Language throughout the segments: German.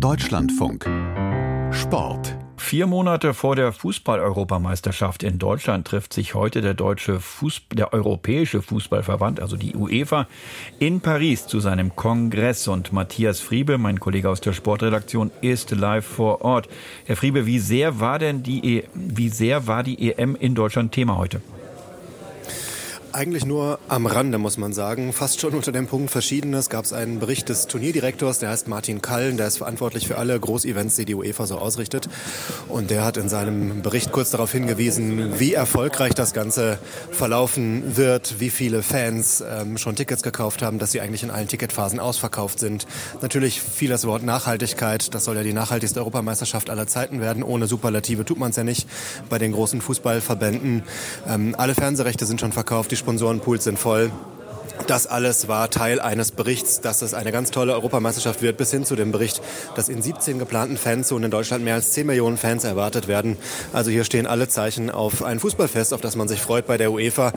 Deutschlandfunk. Sport. Vier Monate vor der Fußball-Europameisterschaft in Deutschland trifft sich heute der deutsche Fußball, der Europäische Fußballverband, also die UEFA, in Paris zu seinem Kongress. Und Matthias Friebe, mein Kollege aus der Sportredaktion, ist live vor Ort. Herr Friebe, wie sehr war denn die, e wie sehr war die EM in Deutschland Thema heute? Eigentlich nur am Rande, muss man sagen. Fast schon unter dem Punkt Verschiedenes gab es einen Bericht des Turnierdirektors, der heißt Martin Kallen, der ist verantwortlich für alle Großevents, die die UEFA so ausrichtet. Und der hat in seinem Bericht kurz darauf hingewiesen, wie erfolgreich das Ganze verlaufen wird, wie viele Fans ähm, schon Tickets gekauft haben, dass sie eigentlich in allen Ticketphasen ausverkauft sind. Natürlich fiel das Wort Nachhaltigkeit. Das soll ja die nachhaltigste Europameisterschaft aller Zeiten werden. Ohne Superlative tut man es ja nicht bei den großen Fußballverbänden. Ähm, alle Fernsehrechte sind schon verkauft. Die Sponsorenpools sind voll. Das alles war Teil eines Berichts, dass es eine ganz tolle Europameisterschaft wird, bis hin zu dem Bericht, dass in 17 geplanten Fanzonen in Deutschland mehr als 10 Millionen Fans erwartet werden. Also hier stehen alle Zeichen auf ein Fußballfest, auf das man sich freut bei der UEFA.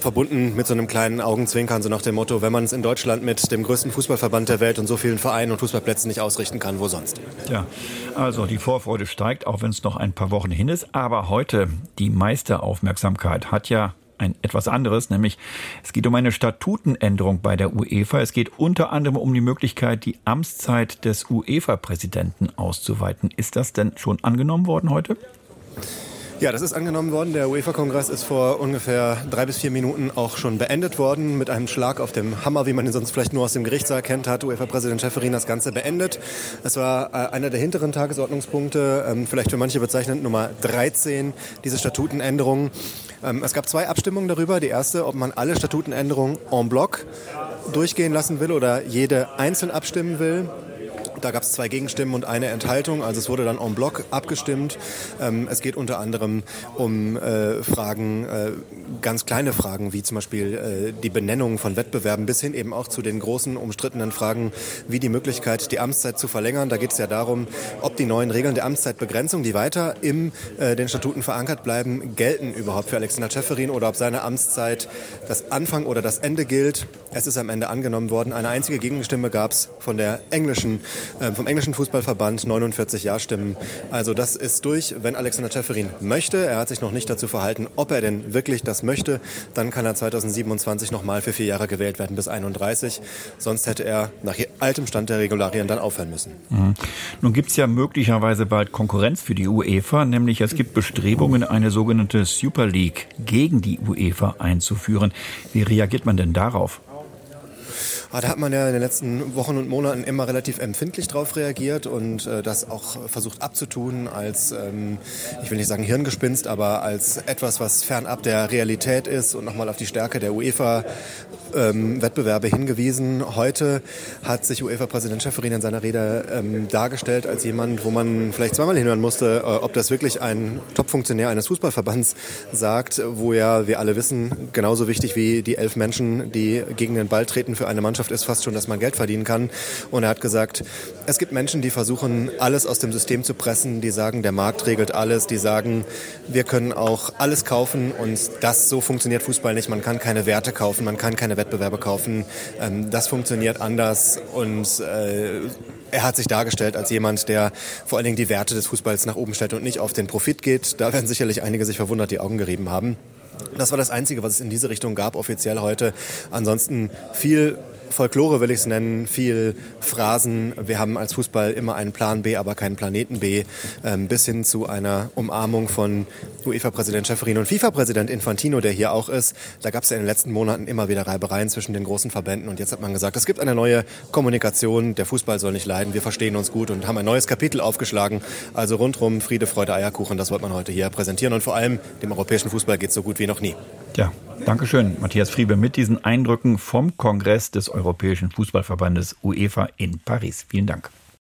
Verbunden mit so einem kleinen Augenzwinkern, so nach dem Motto, wenn man es in Deutschland mit dem größten Fußballverband der Welt und so vielen Vereinen und Fußballplätzen nicht ausrichten kann, wo sonst? Ja, also die Vorfreude steigt, auch wenn es noch ein paar Wochen hin ist. Aber heute die meiste Aufmerksamkeit hat ja ein etwas anderes, nämlich es geht um eine Statutenänderung bei der UEFA. Es geht unter anderem um die Möglichkeit, die Amtszeit des UEFA-Präsidenten auszuweiten. Ist das denn schon angenommen worden heute? Ja, das ist angenommen worden. Der UEFA-Kongress ist vor ungefähr drei bis vier Minuten auch schon beendet worden. Mit einem Schlag auf dem Hammer, wie man ihn sonst vielleicht nur aus dem Gerichtssaal kennt, hat UEFA-Präsident Schäferin das Ganze beendet. Es war äh, einer der hinteren Tagesordnungspunkte, ähm, vielleicht für manche bezeichnend Nummer 13, diese Statutenänderung. Ähm, es gab zwei Abstimmungen darüber. Die erste, ob man alle Statutenänderungen en bloc durchgehen lassen will oder jede einzeln abstimmen will. Da gab es zwei Gegenstimmen und eine Enthaltung. Also es wurde dann en bloc abgestimmt. Ähm, es geht unter anderem um äh, Fragen, äh, ganz kleine Fragen, wie zum Beispiel äh, die Benennung von Wettbewerben bis hin eben auch zu den großen umstrittenen Fragen, wie die Möglichkeit, die Amtszeit zu verlängern. Da geht es ja darum, ob die neuen Regeln der Amtszeitbegrenzung, die weiter in äh, den Statuten verankert bleiben, gelten überhaupt für Alexander Schäferin oder ob seine Amtszeit das Anfang oder das Ende gilt. Es ist am Ende angenommen worden. Eine einzige Gegenstimme gab es von der englischen vom englischen Fußballverband 49 Ja-Stimmen. Also das ist durch, wenn Alexander Schäferin möchte. Er hat sich noch nicht dazu verhalten, ob er denn wirklich das möchte. Dann kann er 2027 nochmal für vier Jahre gewählt werden bis 31. Sonst hätte er nach altem Stand der Regularien dann aufhören müssen. Mhm. Nun gibt es ja möglicherweise bald Konkurrenz für die UEFA, nämlich es gibt Bestrebungen, eine sogenannte Super League gegen die UEFA einzuführen. Wie reagiert man denn darauf? Ah, da hat man ja in den letzten Wochen und Monaten immer relativ empfindlich drauf reagiert und äh, das auch versucht abzutun als, ähm, ich will nicht sagen Hirngespinst, aber als etwas, was fernab der Realität ist und nochmal auf die Stärke der UEFA ähm, hingewiesen. Heute hat sich UEFA-Präsident Schäferin in seiner Rede ähm, dargestellt als jemand, wo man vielleicht zweimal hinhören musste, äh, ob das wirklich ein Top-Funktionär eines Fußballverbands sagt, wo ja, wir alle wissen, genauso wichtig wie die elf Menschen, die gegen den Ball treten für eine Mannschaft, ist fast schon, dass man Geld verdienen kann. Und er hat gesagt, es gibt Menschen, die versuchen, alles aus dem System zu pressen, die sagen, der Markt regelt alles, die sagen, wir können auch alles kaufen und das so funktioniert Fußball nicht. Man kann keine Werte kaufen, man kann keine Wettbewerbe kaufen. Ähm, das funktioniert anders und äh, er hat sich dargestellt als jemand, der vor allen Dingen die Werte des Fußballs nach oben stellt und nicht auf den Profit geht. Da werden sicherlich einige sich verwundert die Augen gerieben haben. Das war das Einzige, was es in diese Richtung gab, offiziell heute. Ansonsten viel Folklore will ich es nennen, viel Phrasen. Wir haben als Fußball immer einen Plan B, aber keinen Planeten B, ähm, bis hin zu einer Umarmung von UEFA-Präsident Schäferin und FIFA-Präsident Infantino, der hier auch ist. Da gab es ja in den letzten Monaten immer wieder Reibereien zwischen den großen Verbänden und jetzt hat man gesagt, es gibt eine neue Kommunikation, der Fußball soll nicht leiden, wir verstehen uns gut und haben ein neues Kapitel aufgeschlagen. Also rundrum Friede, Freude, Eierkuchen, das wollte man heute hier präsentieren und vor allem dem europäischen Fußball geht es so gut wie noch nie. Ja, Dankeschön, Matthias Friebe, mit diesen Eindrücken vom Kongress des Europäischen Fußballverbandes UEFA in Paris. Vielen Dank.